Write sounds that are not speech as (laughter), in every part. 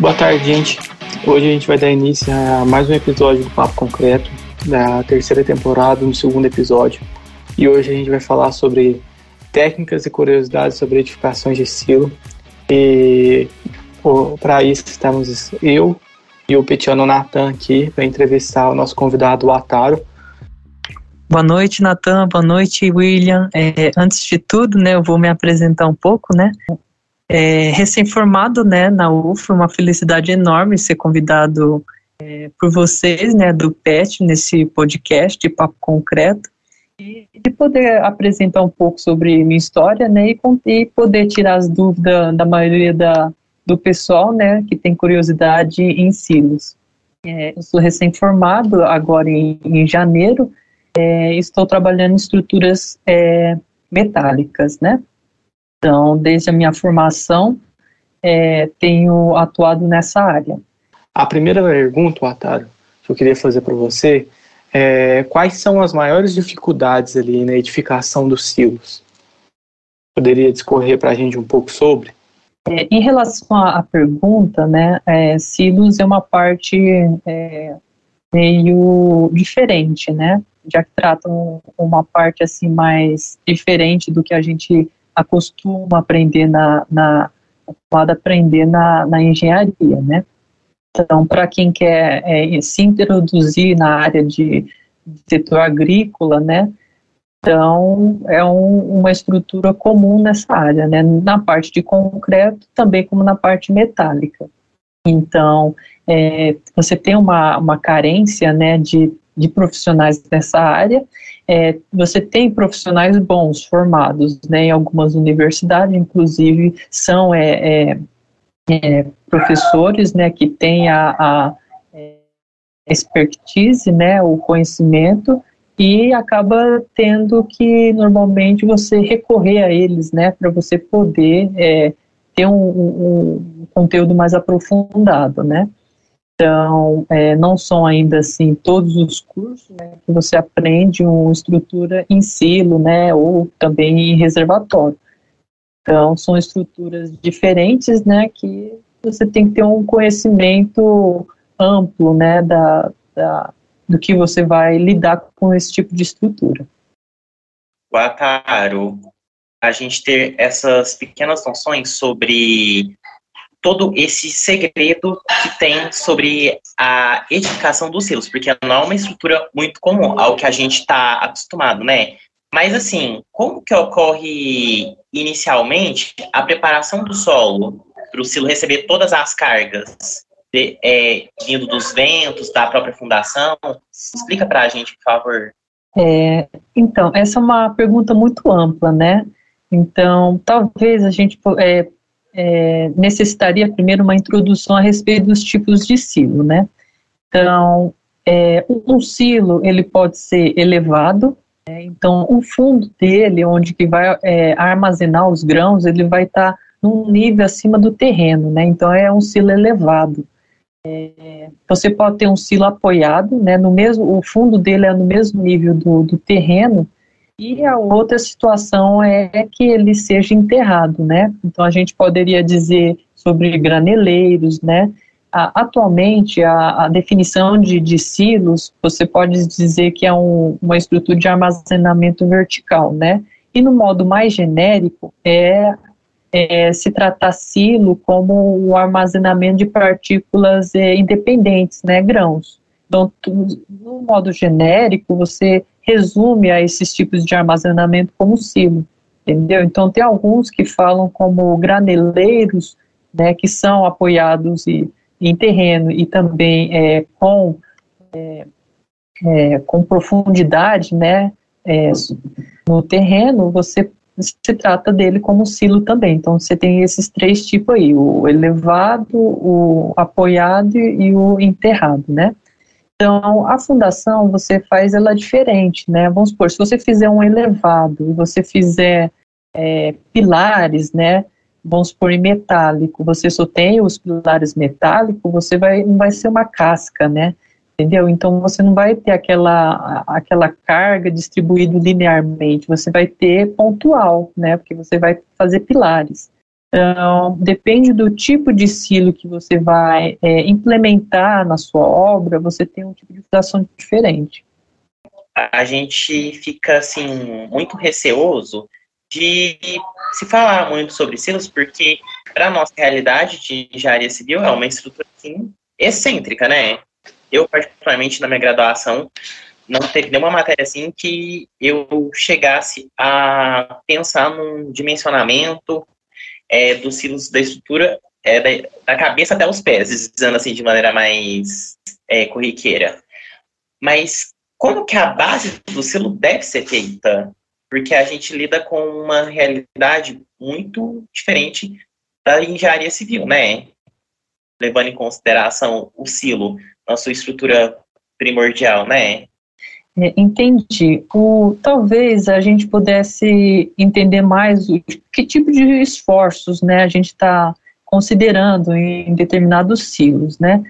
Boa tarde, gente. Hoje a gente vai dar início a mais um episódio do Papo Concreto, da terceira temporada, no segundo episódio. E hoje a gente vai falar sobre técnicas e curiosidades sobre edificações de silo. E para isso estamos eu e o Petiano Natan aqui para entrevistar o nosso convidado, o Ataro. Boa noite, Natan. Boa noite, William. É, antes de tudo, né, eu vou me apresentar um pouco, né? É, Recém-formado, né, na UFA, uma felicidade enorme ser convidado é, por vocês, né, do PET, nesse podcast de Papo Concreto, e de poder apresentar um pouco sobre minha história, né, e, e poder tirar as dúvidas da maioria da, do pessoal, né, que tem curiosidade em silos. É, eu sou recém-formado agora em, em janeiro, é, estou trabalhando em estruturas é, metálicas, né? Então, desde a minha formação, é, tenho atuado nessa área. A primeira pergunta, Ataro, que eu queria fazer para você é quais são as maiores dificuldades ali na edificação dos silos? Poderia discorrer para a gente um pouco sobre? É, em relação à, pergunta, né, é, silos é uma parte é, meio diferente, né? Já que tratam uma parte assim mais diferente do que a gente acostuma aprender na, na aprender na, na engenharia, né? Então, para quem quer é, se introduzir na área de, de setor agrícola, né? Então, é um, uma estrutura comum nessa área, né? Na parte de concreto, também como na parte metálica. Então, é, você tem uma, uma carência né, de, de profissionais nessa área, é, você tem profissionais bons formados né, em algumas universidades, inclusive são é, é, é professores né, que têm a, a é, expertise, né, o conhecimento, e acaba tendo que normalmente você recorrer a eles, né, para você poder é, ter um, um, conteúdo mais aprofundado, né? Então, é, não são ainda assim todos os cursos né, que você aprende uma estrutura em silo, né, ou também em reservatório. Então, são estruturas diferentes, né, que você tem que ter um conhecimento amplo, né, da, da do que você vai lidar com esse tipo de estrutura. Guataro, a gente ter essas pequenas noções sobre todo esse segredo que tem sobre a edificação dos silos, porque não é uma estrutura muito comum ao que a gente está acostumado, né? Mas assim, como que ocorre inicialmente a preparação do solo para o silo receber todas as cargas de, é, vindo dos ventos, da própria fundação? Explica para a gente, por favor. É, então, essa é uma pergunta muito ampla, né? Então, talvez a gente é, é, necessitaria primeiro uma introdução a respeito dos tipos de silo, né? Então, é, um silo ele pode ser elevado, né? então o fundo dele, onde que vai é, armazenar os grãos, ele vai estar tá num nível acima do terreno, né? Então é um silo elevado. É, você pode ter um silo apoiado, né? No mesmo, o fundo dele é no mesmo nível do, do terreno, e a outra situação é que ele seja enterrado, né? Então a gente poderia dizer sobre graneleiros, né? atualmente, a, a definição de, de, silos, você pode dizer que é um, uma estrutura de armazenamento vertical, né? E no modo mais genérico, é, é se tratar silo como o armazenamento de partículas é, independentes, né? Grãos. Então, no modo genérico, você resume a esses tipos de armazenamento como silo, entendeu? Então tem alguns que falam como graneleiros, né, que são apoiados e, em terreno e também é, com é, é, com profundidade, né, é, no terreno, você se trata dele como silo também. Então você tem esses três tipos aí: o elevado, o apoiado e o enterrado, né? Então, a fundação, você faz ela diferente, né? Vamos supor, se você fizer um elevado e você fizer é, pilares, né? Vamos supor em metálico, você só tem os pilares metálicos, você vai, não vai ser uma casca, né? Entendeu? Então, você não vai ter aquela, aquela carga distribuída linearmente, você vai ter pontual, né? Porque você vai fazer pilares. Então, depende do tipo de silo que você vai é, implementar na sua obra, você tem um tipo de fundação diferente. A gente fica, assim, muito receoso de se falar muito sobre silos, porque para a nossa realidade de engenharia civil é uma estrutura, assim, excêntrica, né? Eu, particularmente, na minha graduação, não teve nenhuma matéria assim que eu chegasse a pensar num dimensionamento é, dos silos da estrutura é, da, da, cabeça até os pés, dizendo assim de maneira mais é, corriqueira. Mas como que a base do silo deve ser feita? Porque a gente lida com uma realidade muito diferente da engenharia civil, né? Levando em consideração o silo na sua estrutura primordial, né? É, entendi. O, talvez a gente pudesse entender mais o, que tipo de esforços né, a gente está considerando em determinados silos, né?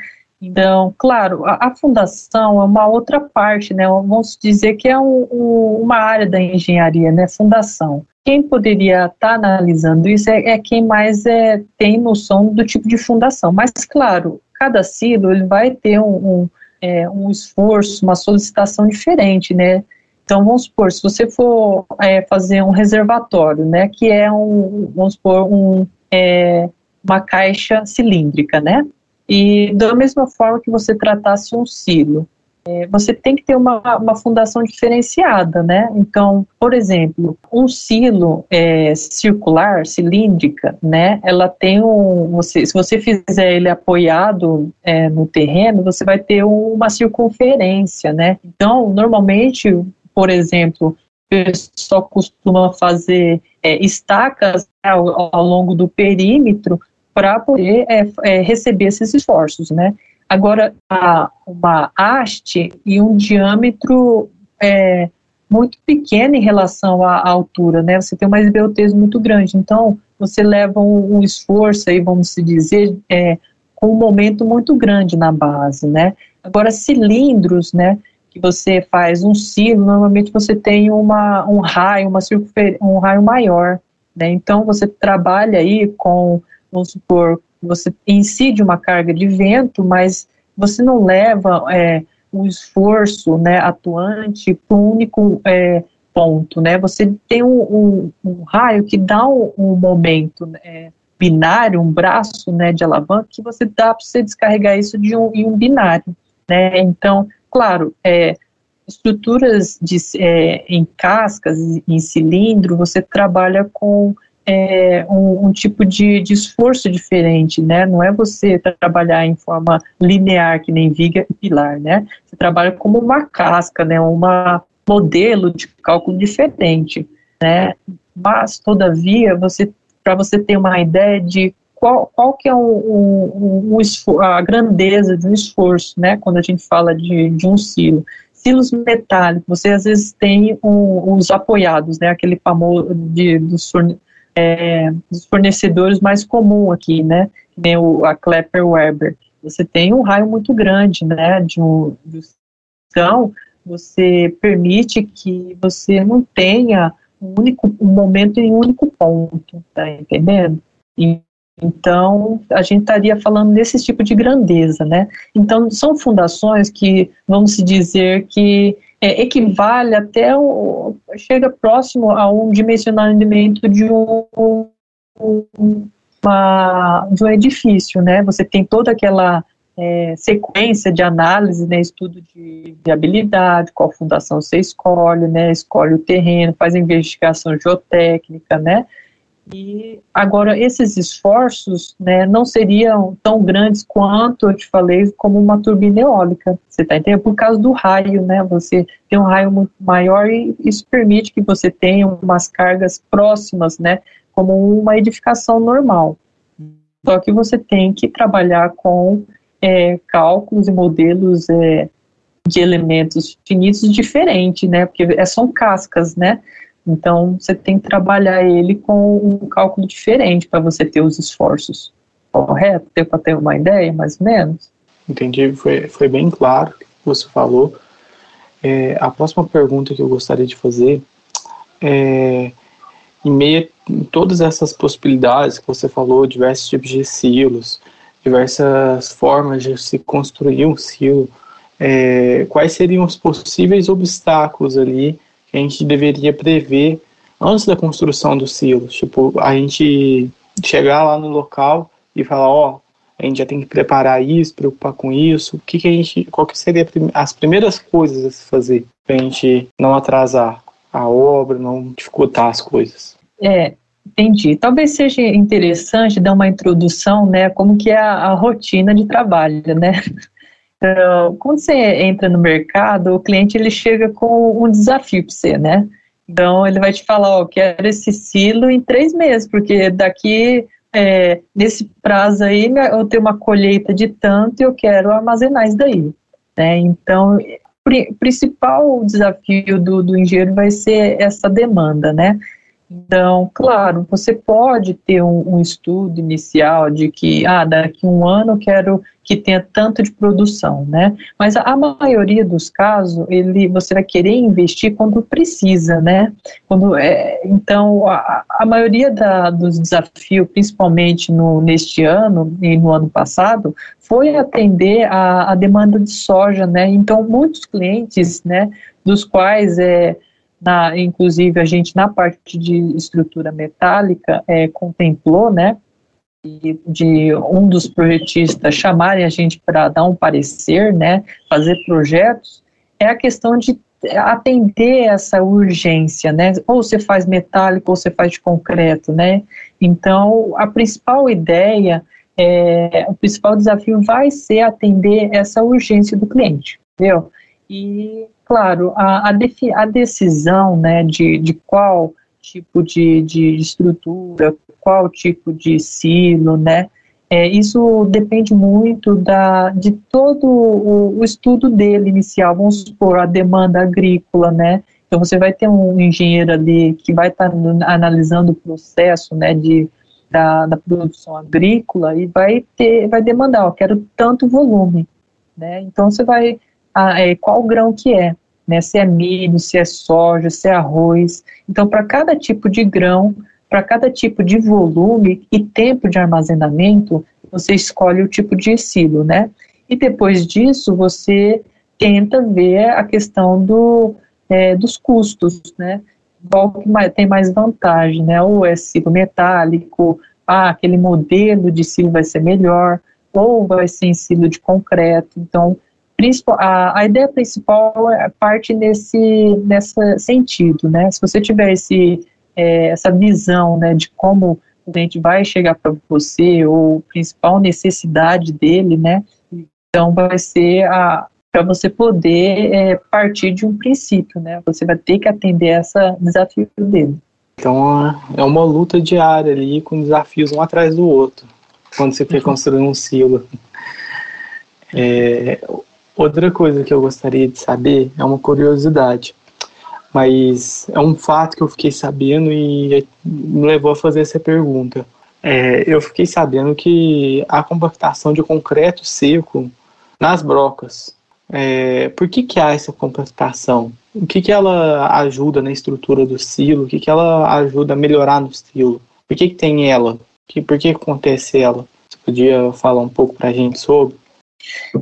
Então, claro, a, a, fundação é uma outra parte, né? Vamos dizer que é um, um, uma área da engenharia, né? Fundação. Quem poderia estar tá analisando isso é, é, quem mais é, tem noção do tipo de fundação. Mas, claro, cada silo ele vai ter um, um é, um esforço, uma solicitação diferente, né? Então, vamos supor, se você for é, fazer um reservatório, né, que é um, vamos supor, um, é, uma caixa cilíndrica, né? E da mesma forma que você tratasse um silo, é, você tem que ter uma, uma fundação diferenciada, né? Então, por exemplo, um silo é, circular, cilíndrica, né? Ela tem um, você, se você fizer ele apoiado é, no terreno, você vai ter uma circunferência, né? Então, normalmente, por exemplo, o pessoal costuma fazer é, estacas né, ao, ao, longo do perímetro para poder é, receber esses esforços, né? Agora, uma haste e um diâmetro é, muito pequeno em relação à altura, né? Você tem uma esbeltez muito grande. Então, você leva um, esforço aí, vamos dizer, é, com um momento muito grande na base, né? Agora, cilindros, né? Que você faz um silo, normalmente você tem uma, um raio, uma um raio maior, né? Então, você trabalha aí com, vamos supor, você incide uma carga de vento, mas você não leva é, esforço né, atuante para um único é, ponto, né? Você tem um, um, um raio que dá um, um momento né, binário, um braço né, de alavanca que você dá para você descarregar isso de um, em um binário, né? Então, claro, é, estruturas de, é, em cascas, em cilindro, você trabalha com é, um, um, tipo de, de, esforço diferente, né? Não é você trabalhar em forma linear, que nem viga e pilar, né? Você trabalha como uma casca, né? Uma modelo de cálculo diferente, né? Mas, todavia, você, para você ter uma ideia de qual, qual que é o, o, a grandeza de um esforço, né? Quando a gente fala de, de um silo silos metálicos, você às vezes tem um, os apoiados, né, aquele famoso de, dos é, dos fornecedores mais comum aqui, né? nem o, a Klepper Weber. Você tem um raio muito grande, né? De um, de, então, você permite que você não tenha um único um momento em um único ponto, tá entendendo? E, então, a gente estaria falando desse tipo de grandeza, né? Então, são fundações que, vamos dizer que é, equivale até o, chega próximo a um dimensionamento de um, uma, de um edifício, né? Você tem toda aquela é, sequência de análise, né, estudo de viabilidade, qual fundação você escolhe, né, escolhe o terreno, faz investigação geotécnica, né, e agora esses esforços né, não seriam tão grandes quanto eu te falei como uma turbina eólica. Você está entendendo? Por causa do raio, né? Você tem um raio muito maior e isso permite que você tenha umas cargas próximas, né? Como uma edificação normal. Só que você tem que trabalhar com é, cálculos e modelos é, de elementos finitos diferentes, né? Porque são cascas, né? Então, você tem que trabalhar ele com um cálculo diferente para você ter os esforços. Correto? Para ter uma ideia, mais ou menos? Entendi, foi, foi bem claro o que você falou. É, a próxima pergunta que eu gostaria de fazer é em meio a todas essas possibilidades que você falou, diversos tipos de silos, diversas formas de se construir um silo, é, quais seriam os possíveis obstáculos ali a gente deveria prever antes da construção dos silos? Tipo, a gente chegar lá no local e falar, ó, oh, a gente já tem que preparar isso, preocupar com isso, o que, que a gente, qual que seria as primeiras coisas a se fazer para a gente não atrasar a obra, não dificultar as coisas? É, entendi. Talvez seja interessante dar uma introdução, né, como que é a, a rotina de trabalho, né? Então, quando você entra no mercado, o cliente ele chega com um desafio para você, né? Então ele vai te falar, ó, oh, quero esse silo em três meses, porque daqui é, nesse prazo aí eu tenho uma colheita de tanto e eu quero armazenar isso daí. Né? Então, o principal desafio do, do engenheiro vai ser essa demanda, né? Então, claro, você pode ter um, um, estudo inicial de que, ah, daqui um ano eu quero que tenha tanto de produção, né? Mas a, a maioria dos casos, ele, você vai querer investir quando precisa, né? Quando, é, então, a, a maioria da, dos desafios, principalmente no, neste ano e no ano passado, foi atender a, a demanda de soja, né? Então, muitos clientes, né, dos quais é na, inclusive a gente na parte de estrutura metálica é, contemplou, né, de um dos projetistas chamarem a gente para dar um parecer, né, fazer projetos, é a questão de atender essa urgência, né, ou você faz metálico ou você faz de concreto, né, então a principal ideia, é, o principal desafio vai ser atender essa urgência do cliente, entendeu? E Claro, a, a, defi, a decisão né, de, de qual tipo de, de estrutura, qual tipo de silo, né, é, isso depende muito da, de todo o, o, estudo dele inicial, vamos supor, a demanda agrícola, né, então você vai ter um engenheiro ali que vai estar tá analisando o processo, né, de, da, da, produção agrícola e vai ter, vai demandar, ó, quero tanto volume, né, então você vai a, é, qual grão que é, né, se é milho, se é soja, se é arroz. Então, para cada tipo de grão, para cada tipo de volume e tempo de armazenamento, você escolhe o tipo de silo, né? E depois disso, você tenta ver a questão do, é, dos custos, né? Qual que tem mais vantagem, né? Ou é silo metálico, ah, aquele modelo de silo vai ser melhor, ou vai ser em silo de concreto. Então, a, a ideia principal é parte nesse, nesse sentido, né? Se você tiver esse, é, essa visão, né, de como o cliente vai chegar para você, ou principal necessidade dele, né? Então vai ser para você poder é, partir de um princípio, né? Você vai ter que atender esse desafio dele. Então é uma luta diária ali com desafios um atrás do outro quando você quer uhum. construir um silo. É, Outra coisa que eu gostaria de saber é uma curiosidade, mas é um fato que eu fiquei sabendo e me levou a fazer essa pergunta. É, eu fiquei sabendo que a compactação de concreto seco nas brocas. É, por que, que há essa compactação? O que, que ela ajuda na estrutura do silo? O que, que ela ajuda a melhorar no silo? Por que, que tem ela? Que, por que acontece ela? Você podia falar um pouco para a gente sobre?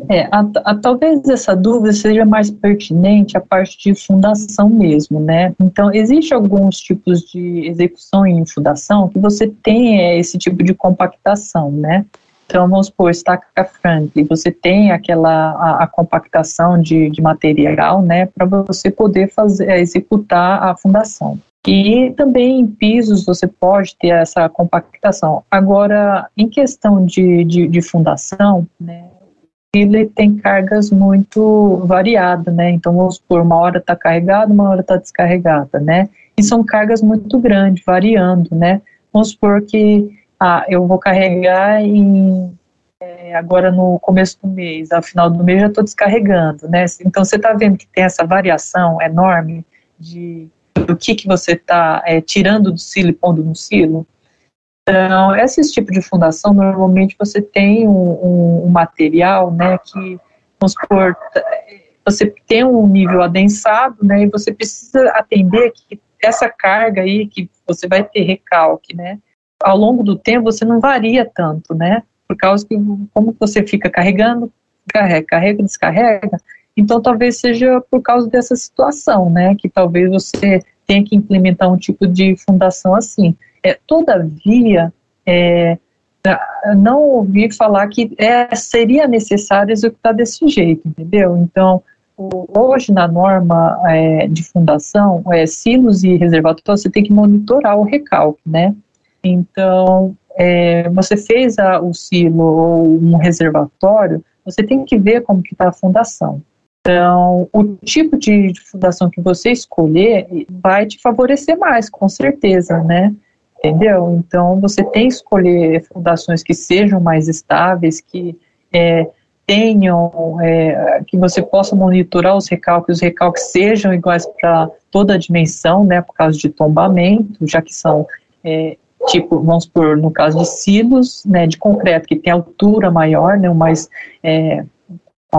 É, a, a, talvez essa dúvida seja mais pertinente à parte de fundação mesmo, né? Então, existe alguns tipos de execução em fundação que você tem é, esse tipo de compactação, né? Então, vamos supor, estaca Franklin, você tem aquela a, a compactação de, de, material, né, para você poder fazer, é, executar a fundação. E também em pisos você pode ter essa compactação. Agora, em questão de, de, de fundação, né, ele tem cargas muito variadas, né? Então, vamos supor, uma hora está carregada, uma hora está descarregada, né? E são cargas muito grandes, variando, né? Vamos supor que ah, eu vou carregar em, é, agora no começo do mês, ao final do mês já estou descarregando, né? Então, você está vendo que tem essa variação enorme de do que, que você está é, tirando do silo e pondo no silo. Então, esse tipo de fundação, normalmente você tem um, um, um material, né, que, vamos supor, você tem um nível adensado, né, e você precisa atender que essa carga aí que você vai ter recalque, né? Ao longo do tempo você não varia tanto, né? Por causa que como você fica carregando, carrega, carrega, descarrega, então talvez seja por causa dessa situação, né? Que talvez você tenha que implementar um tipo de fundação assim. É, todavia, é, não ouvi falar que é, seria necessário executar desse jeito, entendeu? Então, hoje na norma é, de fundação, é, silos e reservatórios, você tem que monitorar o recalque, né? Então, é, você fez a, o silo ou um reservatório, você tem que ver como que está a fundação. Então, o tipo de, fundação que você escolher vai te favorecer mais, com certeza, né? entendeu? Então você tem que escolher fundações que sejam mais estáveis, que é, tenham, é, que você possa monitorar os recalques, os recalques sejam iguais para toda a dimensão, né, por causa de tombamento, já que são, é, tipo, vamos por no caso de silos, né, de concreto, que tem altura maior, né, mais, é,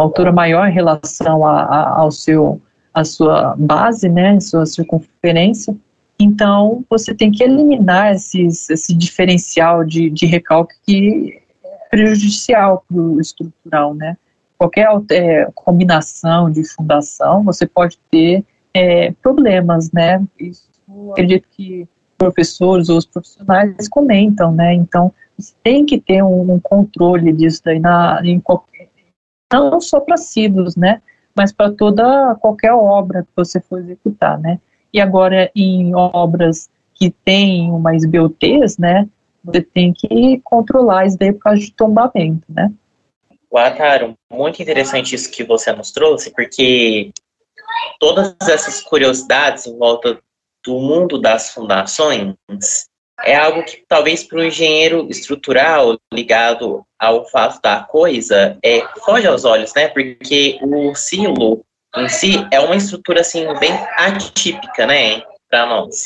altura maior em relação a, a, ao seu, a sua base, né, sua circunferência, então, você tem que eliminar esses, esse diferencial de, de recalque que é prejudicial para o estrutural, né? Qualquer é, combinação de fundação, você pode ter é, problemas, né? Isso, acredito que professores ou os profissionais comentam, né? Então, você tem que ter um, um controle disso daí na, em qualquer, não só para silos, né? Mas para toda qualquer obra que você for executar, né? E agora, em obras que têm umas BOTs, né, você tem que controlar isso daí por causa de tombamento, né? Guataro, muito interessante isso que você nos trouxe, porque todas essas curiosidades em volta do mundo das fundações é algo que talvez para o engenheiro estrutural ligado ao fato da coisa é, foge aos olhos, né? Porque o silo em si é uma estrutura assim bem atípica, né, para nós.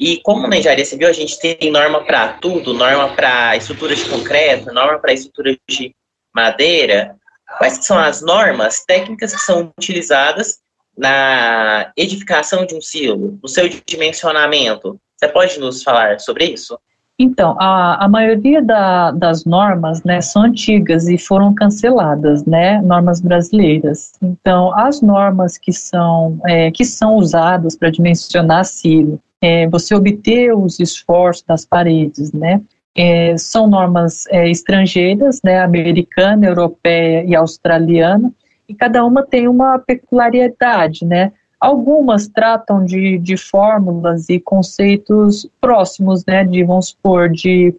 E como na engenharia civil a gente tem norma para tudo, norma para estrutura de concreto, norma para estrutura de madeira, quais são as normas técnicas que são utilizadas na edificação de um silo, no seu dimensionamento? Você pode nos falar sobre isso? Então, a, a maioria da, das normas, né, são antigas e foram canceladas, né, normas brasileiras. Então, as normas que são, é, que são usadas para dimensionar silo, é, você obter os esforços das paredes, né, é, são normas é, estrangeiras, né, americana, europeia e australiana, e cada uma tem uma peculiaridade, né, Algumas tratam de, de fórmulas e conceitos próximos, né, de, vamos supor, de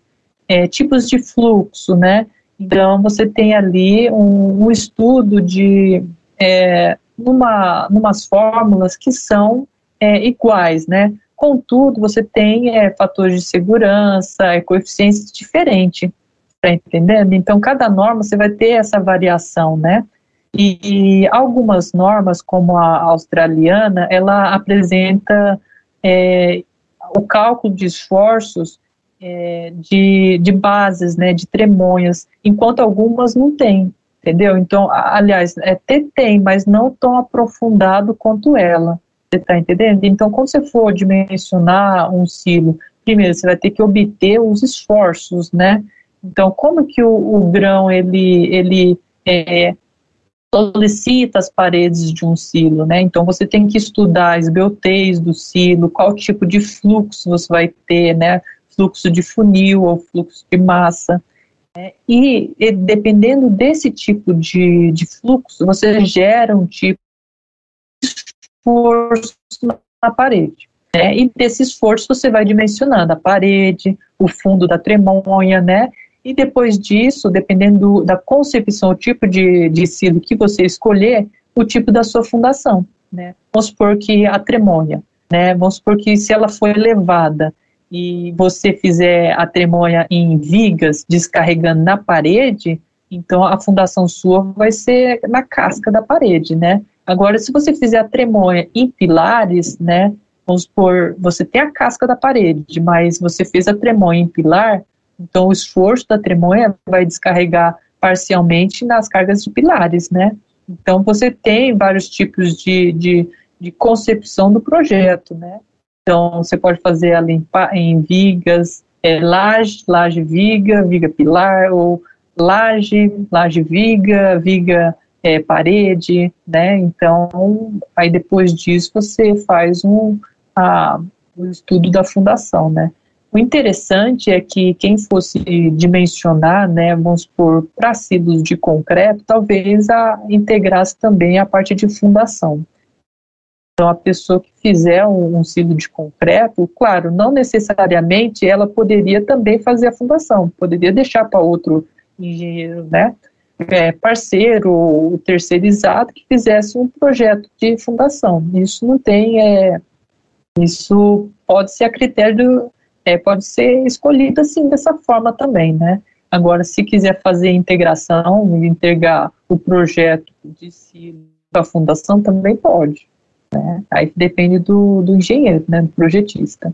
é, tipos de fluxo, né, então você tem ali um, um estudo de, é, numa, numas fórmulas que são é, iguais, né, contudo você tem é, fatores de segurança, é, coeficientes diferentes, tá entendendo? Então cada norma você vai ter essa variação, né, e, algumas normas, como a australiana, ela apresenta é, o cálculo de esforços é, de, de bases, né, de tremonhas, enquanto algumas não têm, entendeu? Então, aliás, até tem, mas não tão aprofundado quanto ela, você está entendendo? Então, quando você for dimensionar um silo, primeiro você vai ter que obter os esforços, né? Então, como que o, o grão, ele, ele é, solicita as paredes de um silo, né? Então você tem que estudar as BOTs do silo, qual tipo de fluxo você vai ter, né? Fluxo de funil ou fluxo de massa. Né? E, e, dependendo desse tipo de, de fluxo, você gera um tipo de esforço na parede. Né? E desse esforço você vai dimensionando a parede, o fundo da tremonha, né? E depois disso, dependendo da concepção, o tipo de, de silo que você escolher, o tipo da sua fundação. Né? Vamos supor que a tremonha, né? vamos supor que se ela for elevada e você fizer a tremonha em vigas, descarregando na parede, então a fundação sua vai ser na casca da parede, né? Agora, se você fizer a tremonha em pilares, né? Vamos supor, você tem a casca da parede, mas você fez a tremonha em pilar, então, o esforço da tremonha vai descarregar parcialmente nas cargas de pilares, né? Então, você tem vários tipos de, de, de concepção do projeto, né? Então, você pode fazer ela em, em vigas, é, laje, laje viga, viga pilar, ou laje, laje viga, viga é, parede, né? Então, aí depois disso você faz um, a, o estudo da fundação, né? O interessante é que quem fosse dimensionar, né, vamos supor, para de concreto, talvez a, integrasse também a parte de fundação. Então, a pessoa que fizer um, um silo de concreto, claro, não necessariamente ela poderia também fazer a fundação, poderia deixar para outro engenheiro, né, é, parceiro ou terceirizado que fizesse um projeto de fundação. Isso não tem, é, isso pode ser a critério, é, pode ser escolhido assim dessa forma também, né. Agora, se quiser fazer integração e entregar o projeto de silo para a fundação, também pode. Né? Aí depende do, do engenheiro, né, do projetista.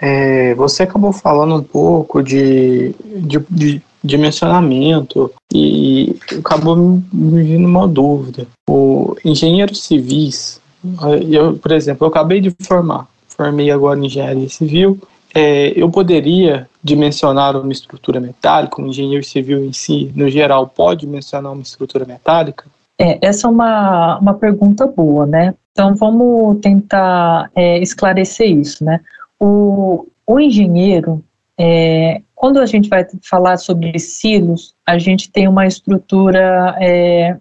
É, você acabou falando um pouco de, de, de dimensionamento e acabou me vindo uma dúvida. O engenheiros civis, eu, por exemplo, eu acabei de formar, formei agora em engenharia civil, é, eu poderia dimensionar uma estrutura metálica, um engenheiro civil em si, no geral, pode dimensionar uma estrutura metálica? É, essa é uma, uma pergunta boa, né? Então vamos tentar é, esclarecer isso, né? O, o engenheiro, é, quando a gente vai falar sobre silos, a gente tem uma estrutura é,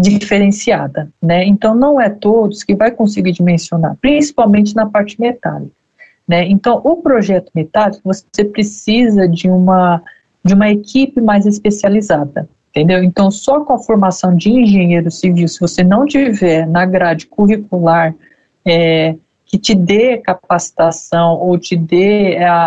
diferenciada, né? Então não é todos que vai conseguir dimensionar, principalmente na parte metálica, né? Então o projeto metálico você precisa de uma de uma equipe mais especializada, entendeu? Então, só com a formação de engenheiro civil, se você não tiver na grade curricular é, que te dê capacitação ou te dê a,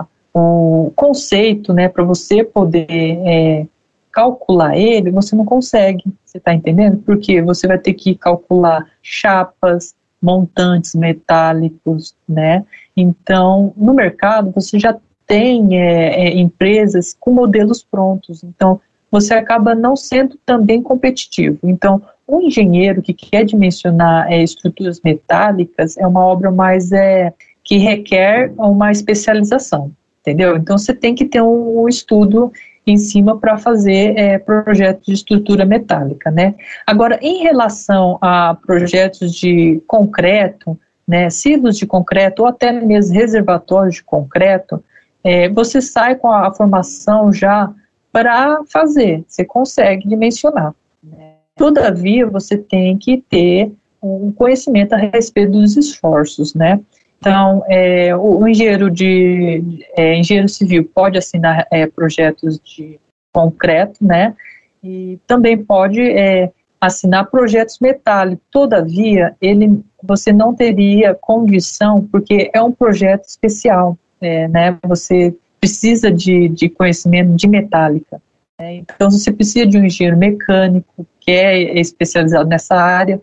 a o conceito, né, para você poder é, calcular ele, você não consegue, você está entendendo? Porque você vai ter que calcular chapas, montantes metálicos, né? Então, no mercado, você já tem é, é, empresas com modelos prontos. Então, você acaba não sendo também competitivo. Então, um engenheiro que quer dimensionar é, estruturas metálicas é uma obra mais é, que requer uma especialização, entendeu? Então, você tem que ter um, um estudo em cima para fazer é, projetos de estrutura metálica, né? Agora, em relação a projetos de concreto, né, silos de concreto ou até mesmo reservatórios de concreto, é, você sai com a formação já para fazer, você consegue dimensionar. Né? Todavia, você tem que ter um conhecimento a respeito dos esforços, né? Então, é, o, o, engenheiro de é, engenheiro civil pode assinar é, projetos de concreto, né? E também pode é, assinar projetos metálicos. Todavia, ele, você não teria condição, porque é um projeto especial, é, né? Você precisa de, de conhecimento de metálica. Né? Então, você precisa de um engenheiro mecânico que é especializado nessa área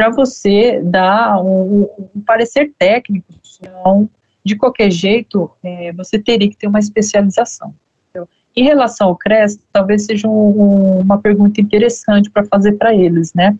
para você dar um, um, parecer técnico. Então, de qualquer jeito, é, você teria que ter uma especialização. Em relação ao CRES, talvez seja um, uma pergunta interessante para fazer para eles, né?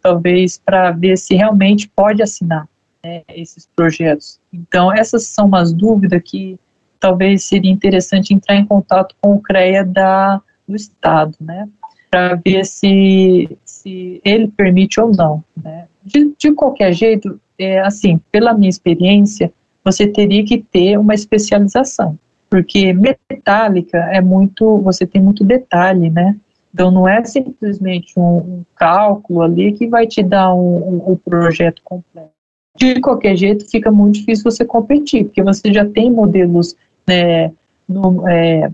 Talvez para ver se realmente pode assinar né, esses projetos. Então, essas são umas dúvidas que talvez seria interessante entrar em contato com o CREA da, do Estado, né, para ver se, se ele permite ou não, né. De, de qualquer jeito, é, assim, pela minha experiência, você teria que ter uma especialização, porque metálica é muito, você tem muito detalhe, né, então não é simplesmente um, um cálculo ali que vai te dar um, um, um projeto completo de qualquer jeito fica muito difícil você competir, porque você já tem modelos é, no, é,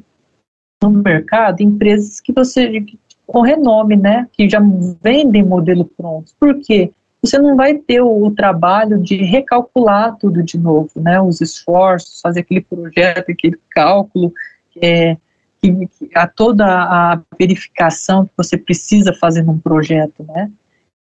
no mercado empresas que você com renome, né, que já vendem modelo pronto. Por quê? Você não vai ter o, o, trabalho de recalcular tudo de novo, né, os esforços, fazer aquele projeto, aquele cálculo, é, que, que, a toda a verificação que você precisa fazer num projeto, né.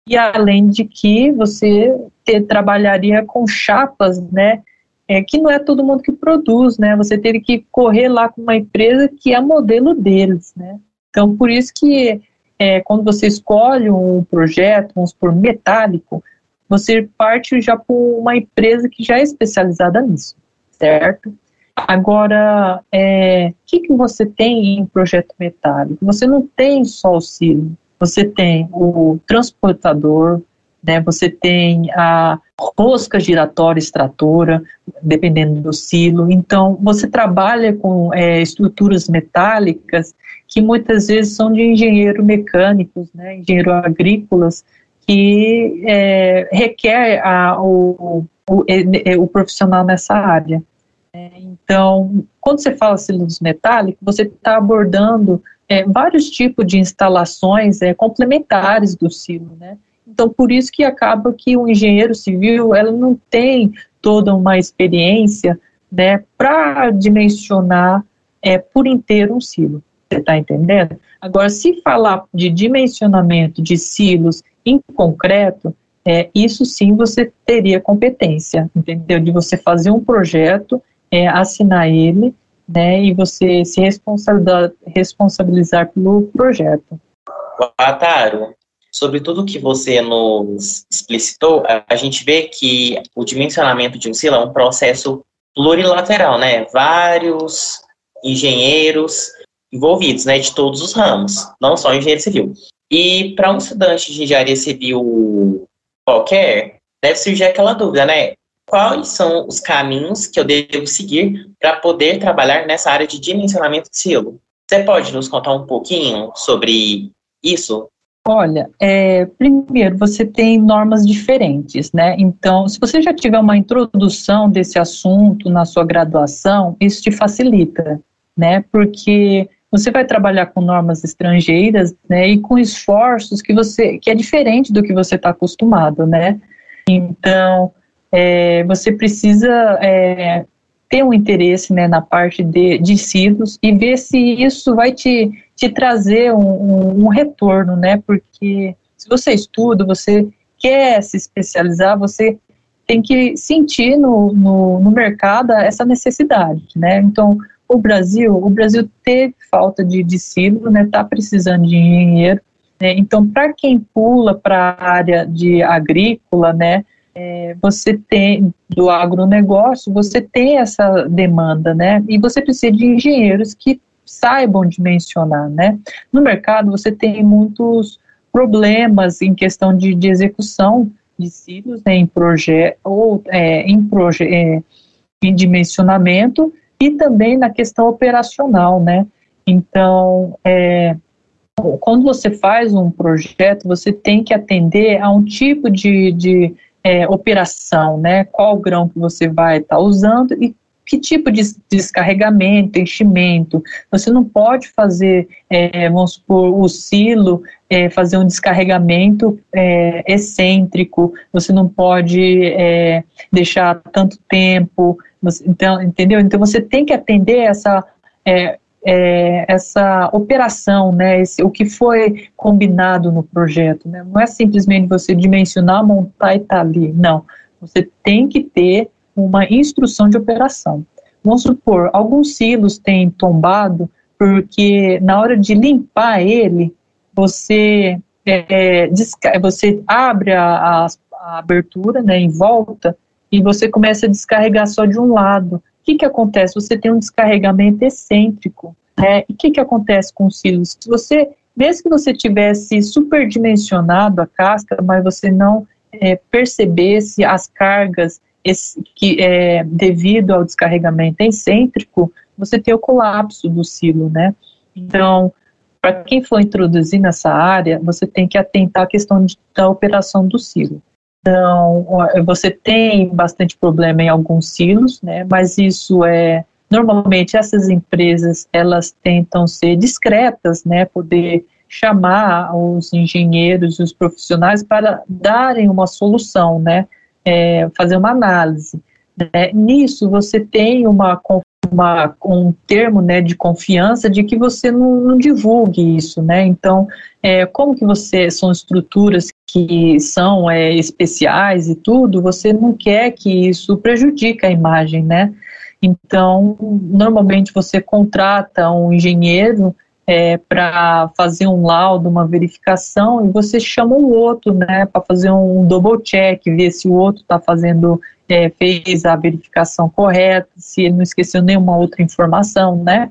E além de que você ter, trabalharia com chapas, né, é que não é todo mundo que produz, né? Você teve que correr lá com uma empresa que é modelo deles, né? Então, por isso que é, quando você escolhe um projeto, vamos por metálico, você parte já por uma empresa que já é especializada nisso, certo? Agora, é, o que, que você tem em projeto metálico? Você não tem só o silo, você tem o transportador, né, você tem a rosca giratória extratora, dependendo do silo. Então, você trabalha com é, estruturas metálicas que muitas vezes são de engenheiro mecânicos, né, engenheiro agrícolas, que é, requer a, o, o, o, profissional nessa área. É, então, quando você fala silos metálicos, você está abordando é, vários tipos de instalações é, complementares do silo, né? Então, por isso que acaba que o engenheiro civil, ela não tem toda uma experiência, né, para dimensionar é, por inteiro um silo. Você está entendendo? Agora, se falar de dimensionamento de silos em concreto, é, isso sim você teria competência, entendeu? De você fazer um projeto, é, assinar ele, né, e você se responsabilizar, responsabilizar pelo projeto. Ataro, sobre tudo que você nos explicitou, a gente vê que o dimensionamento de um silo é um processo plurilateral, né? Vários engenheiros envolvidos, né, de todos os ramos, não só engenheiro civil. E para um estudante de engenharia civil qualquer, deve surgir aquela dúvida, né? Quais são os caminhos que eu devo seguir para poder trabalhar nessa área de dimensionamento de silo? Você pode nos contar um pouquinho sobre isso? Olha, é, primeiro você tem normas diferentes, né? Então, se você já tiver uma introdução desse assunto na sua graduação, isso te facilita, né? Porque você vai trabalhar com normas estrangeiras, né? E com esforços que você que é diferente do que você está acostumado, né? Então, é, você precisa é, ter um interesse né, na parte de, de e ver se isso vai te te trazer um, um, um retorno, né? Porque se você estuda, você quer se especializar, você tem que sentir no, no, no, mercado essa necessidade, né? Então, o Brasil, o Brasil teve falta de discípulo, né? Está precisando de engenheiro. Né? Então, para quem pula para a área de agrícola, né? É, você tem do agronegócio, você tem essa demanda, né? E você precisa de engenheiros que saibam dimensionar, né? No mercado você tem muitos problemas em questão de, de execução de silos né, em projeto ou é, em, proje é, em dimensionamento e também na questão operacional, né? Então, é, quando você faz um projeto, você tem que atender a um tipo de, de é, operação, né? Qual grão que você vai estar tá usando e que tipo de descarregamento, enchimento. Você não pode fazer, é, vamos supor, o silo, é, fazer um descarregamento é, excêntrico, você não pode é, deixar tanto tempo, você, então, entendeu? Então você tem que atender essa é, é, essa operação, né, esse, o que foi combinado no projeto, né, não é simplesmente você dimensionar, montar e tá ali, não, você tem que ter uma instrução de operação. Vamos supor, alguns silos têm tombado porque na hora de limpar ele, você, é, você abre a, a, abertura né, em volta e você começa a descarregar só de um lado. O que, que acontece? Você tem um descarregamento excêntrico. Né? E o que, que acontece com os silos? Se você, mesmo que você tivesse superdimensionado a casca, mas você não é, percebesse as cargas esse, que é, devido ao descarregamento excêntrico, você tem o colapso do silo, né? Então, para quem for introduzir nessa área, você tem que atentar à questão de, da operação do silo. Então, você tem bastante problema em alguns silos, né? Mas isso é normalmente essas empresas elas tentam ser discretas, né? Poder chamar os engenheiros, os profissionais para darem uma solução, né? É, fazer uma análise. Né? Nisso você tem uma, uma, um termo né, de confiança de que você não, não divulgue isso, né? Então, é, como que você são estruturas que são é, especiais e tudo, você não quer que isso prejudique a imagem, né? Então, normalmente você contrata um engenheiro é, para fazer um laudo, uma verificação, e você chama o outro, né, para fazer um double check, ver se o outro está fazendo, é, fez a verificação correta, se ele não esqueceu nenhuma outra informação, né.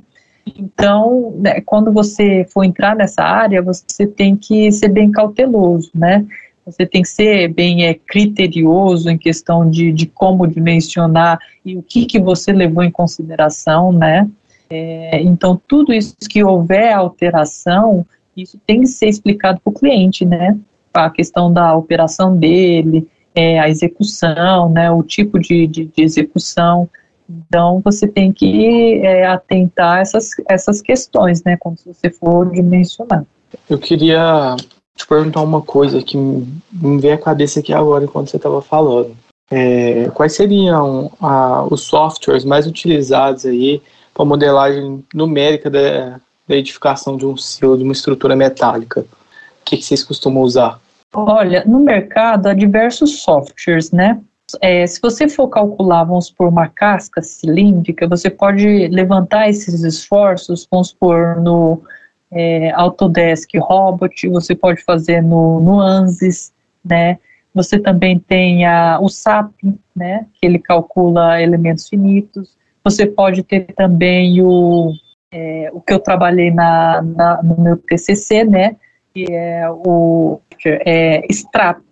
Então, né, quando você for entrar nessa área, você tem que ser bem cauteloso, né. Você tem que ser bem é, criterioso em questão de, de como dimensionar e o que, que você levou em consideração, né? É, então, tudo isso que houver alteração, isso tem que ser explicado para o cliente, né? A questão da operação dele, é, a execução, né? O tipo de, de, de execução. Então, você tem que é, atentar essas, essas questões, né? Quando você for dimensionar. Eu queria te perguntar uma coisa que me veio à cabeça aqui agora enquanto você estava falando. É, quais seriam ah, os softwares mais utilizados aí para modelagem numérica da, da, edificação de um silo, de uma estrutura metálica? O que, que vocês costumam usar? Olha, no mercado há diversos softwares, né? É, se você for calcular, vamos por uma casca cilíndrica, você pode levantar esses esforços, vamos supor, no é, Autodesk Robot, você pode fazer no, no ANSYS, né? Você também tem a, o SAP, né? Que ele calcula elementos finitos. Você pode ter também o, é, o que eu trabalhei na, na, no meu TCC, né, que é o é, Strap.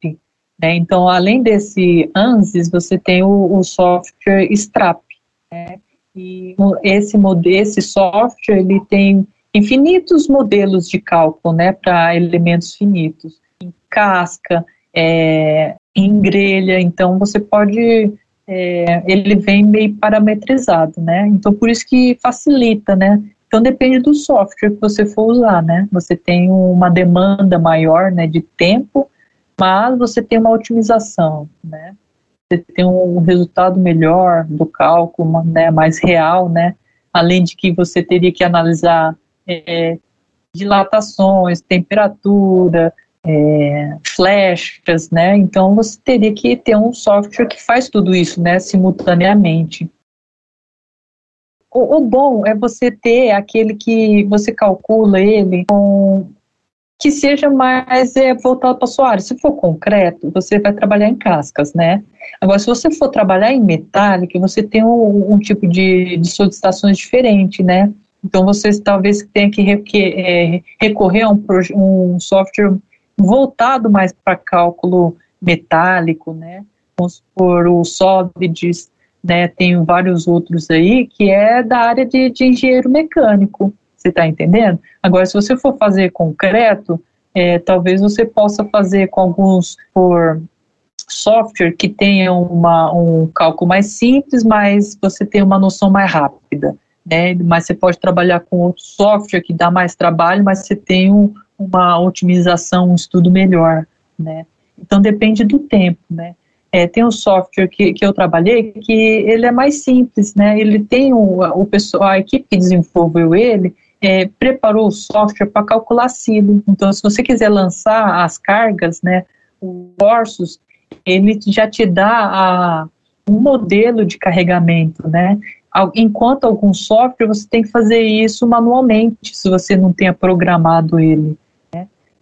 Né? Então, além desse ANSYS, você tem o, o software Strap. Né? E esse, esse software ele tem infinitos modelos de cálculo né, para elementos finitos, em casca, é, em grelha. Então, você pode é, ele vem meio parametrizado, né? Então por isso que facilita, né? Então depende do software que você for usar, né? Você tem uma demanda maior, né, de tempo, mas você tem uma otimização, né? Você tem um resultado melhor do cálculo, né, mais real, né? Além de que você teria que analisar é, dilatações, temperatura, é, flechas, né? Então você teria que ter um software que faz tudo isso, né, simultaneamente. O, o bom é você ter aquele que você calcula ele com que seja mais é, voltado para a sua área. Se for concreto, você vai trabalhar em cascas, né? Agora, se você for trabalhar em metálica, você tem um, um tipo de, de solicitações diferente, né? Então, você talvez tenha que, é, recorrer a um, um software voltado mais para cálculo metálico, né? Vamos por o Sólides, né? Tem vários outros aí que é da área de, de engenheiro mecânico. Você está entendendo? Agora, se você for fazer concreto, é, talvez você possa fazer com alguns por software que tenha uma, um cálculo mais simples, mas você tem uma noção mais rápida. Né? Mas você pode trabalhar com outro software que dá mais trabalho, mas você tem um, uma otimização, um estudo melhor, né? Então depende do tempo, né? É, tem um software que, que eu trabalhei que ele é mais simples, né? Ele tem o, o pessoal, a equipe que desenvolveu ele é, preparou o software para calcular silo. Então, se você quiser lançar as cargas, né, os forços, ele já te dá a, um modelo de carregamento, né? Enquanto algum software, você tem que fazer isso manualmente, se você não tenha programado ele.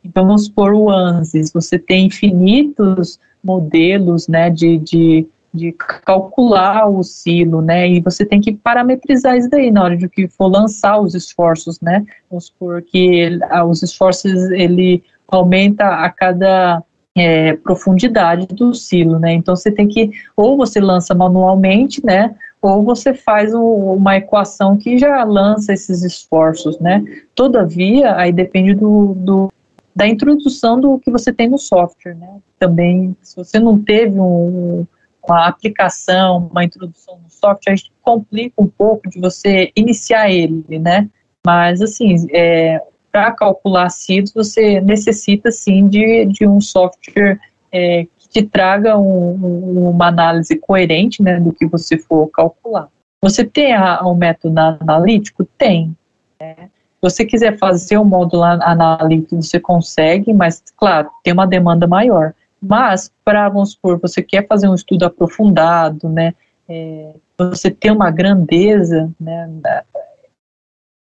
Então, vamos supor o ANSYS, você tem infinitos modelos, né, de, de, de calcular o silo, né, e você tem que parametrizar isso daí na hora de que for lançar os esforços, né, vamos supor que ah, os esforços, ele aumenta a cada é, profundidade do silo, né, então você tem que, ou você lança manualmente, né, ou você faz um, uma equação que já lança esses esforços, né? Todavia, aí depende do, do, da introdução do que você tem no software, né? Também, se você não teve um, uma aplicação, uma introdução no software, a gente complica um pouco de você iniciar ele, né? Mas, assim, é, para calcular CIDs, você necessita, sim, de, de um software é, que te traga um, uma análise coerente, né, do que você for calcular. Você tem a, um método analítico? Tem. Né? Você quiser fazer o módulo analítico, você consegue, mas, claro, tem uma demanda maior. Mas, para, vamos supor, você quer fazer um estudo aprofundado, né, é, você tem uma grandeza, né,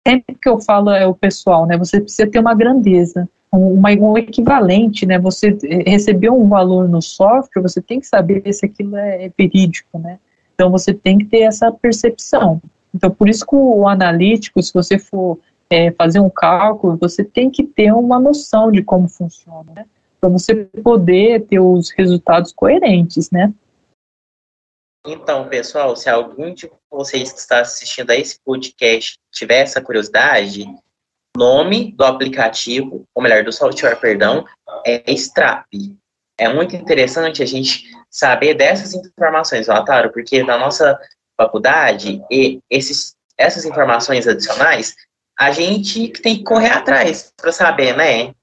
sempre que eu falo é o pessoal, né? Você precisa ter uma grandeza, um, um equivalente, né? Você recebeu um valor no software, você tem que saber se aquilo é, é verídico, né? Então você tem que ter essa percepção. Então por isso que o analítico, se você for é, fazer um cálculo, você tem que ter uma noção de como funciona, né? Para você poder ter os resultados coerentes, né? Então, pessoal, se algum de vocês que está assistindo a esse podcast tiver essa curiosidade, nome do aplicativo, ou melhor, do software, perdão, é Strap. É muito interessante a gente saber dessas informações, Lataro, porque na nossa faculdade, e esses, essas informações adicionais, a gente tem que correr atrás para saber, né?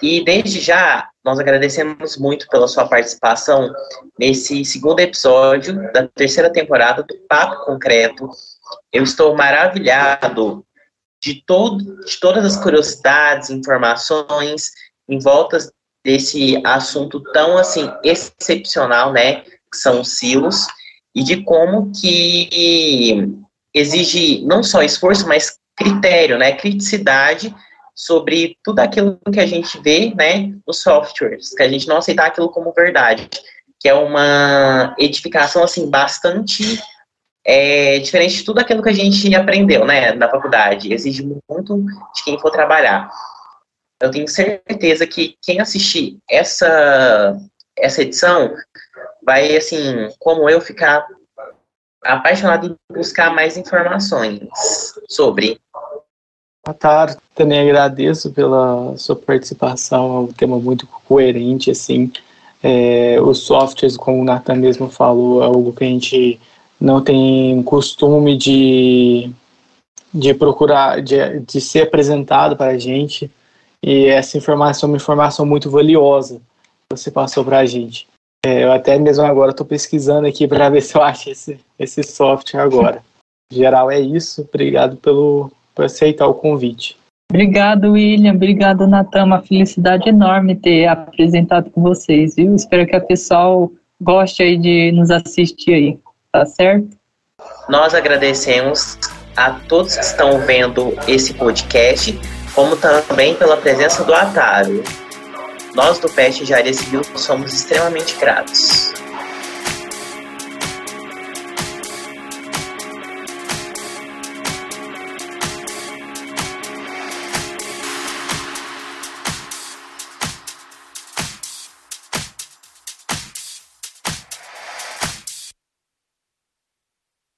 E desde já, nós agradecemos muito pela sua participação nesse segundo episódio da terceira temporada do Papo Concreto. Eu estou maravilhado de, todo, de todas as curiosidades, informações em volta desse assunto tão assim excepcional, né, que são os silos, e de como que exige não só esforço, mas critério, né, criticidade sobre tudo aquilo que a gente vê, né, nos softwares, que a gente não aceitar aquilo como verdade, que é uma edificação, assim, bastante é, diferente de tudo aquilo que a gente aprendeu, né, na faculdade, exige muito de quem for trabalhar. Eu tenho certeza que quem assistir essa, essa edição vai, assim, como eu, ficar apaixonado em buscar mais informações sobre. Boa tarde, também agradeço pela sua participação, é um tema muito coerente, assim, é, os softwares, como o Nathan mesmo falou, é algo que a gente não tem costume de, de procurar, de, de ser apresentado para a gente, e essa informação é uma informação muito valiosa que você passou para a gente. É, eu até mesmo agora estou pesquisando aqui para ver (laughs) se eu acho esse, esse software agora. Em geral é isso, obrigado pelo, por aceitar o convite. Obrigado, William. Obrigado, Natan. Uma felicidade enorme ter apresentado com vocês, viu? Espero que a pessoal goste aí de nos assistir aí, tá certo? Nós agradecemos a todos que estão vendo esse podcast, como também pela presença do Ataro. Nós do PET Engenharia Civil somos extremamente gratos.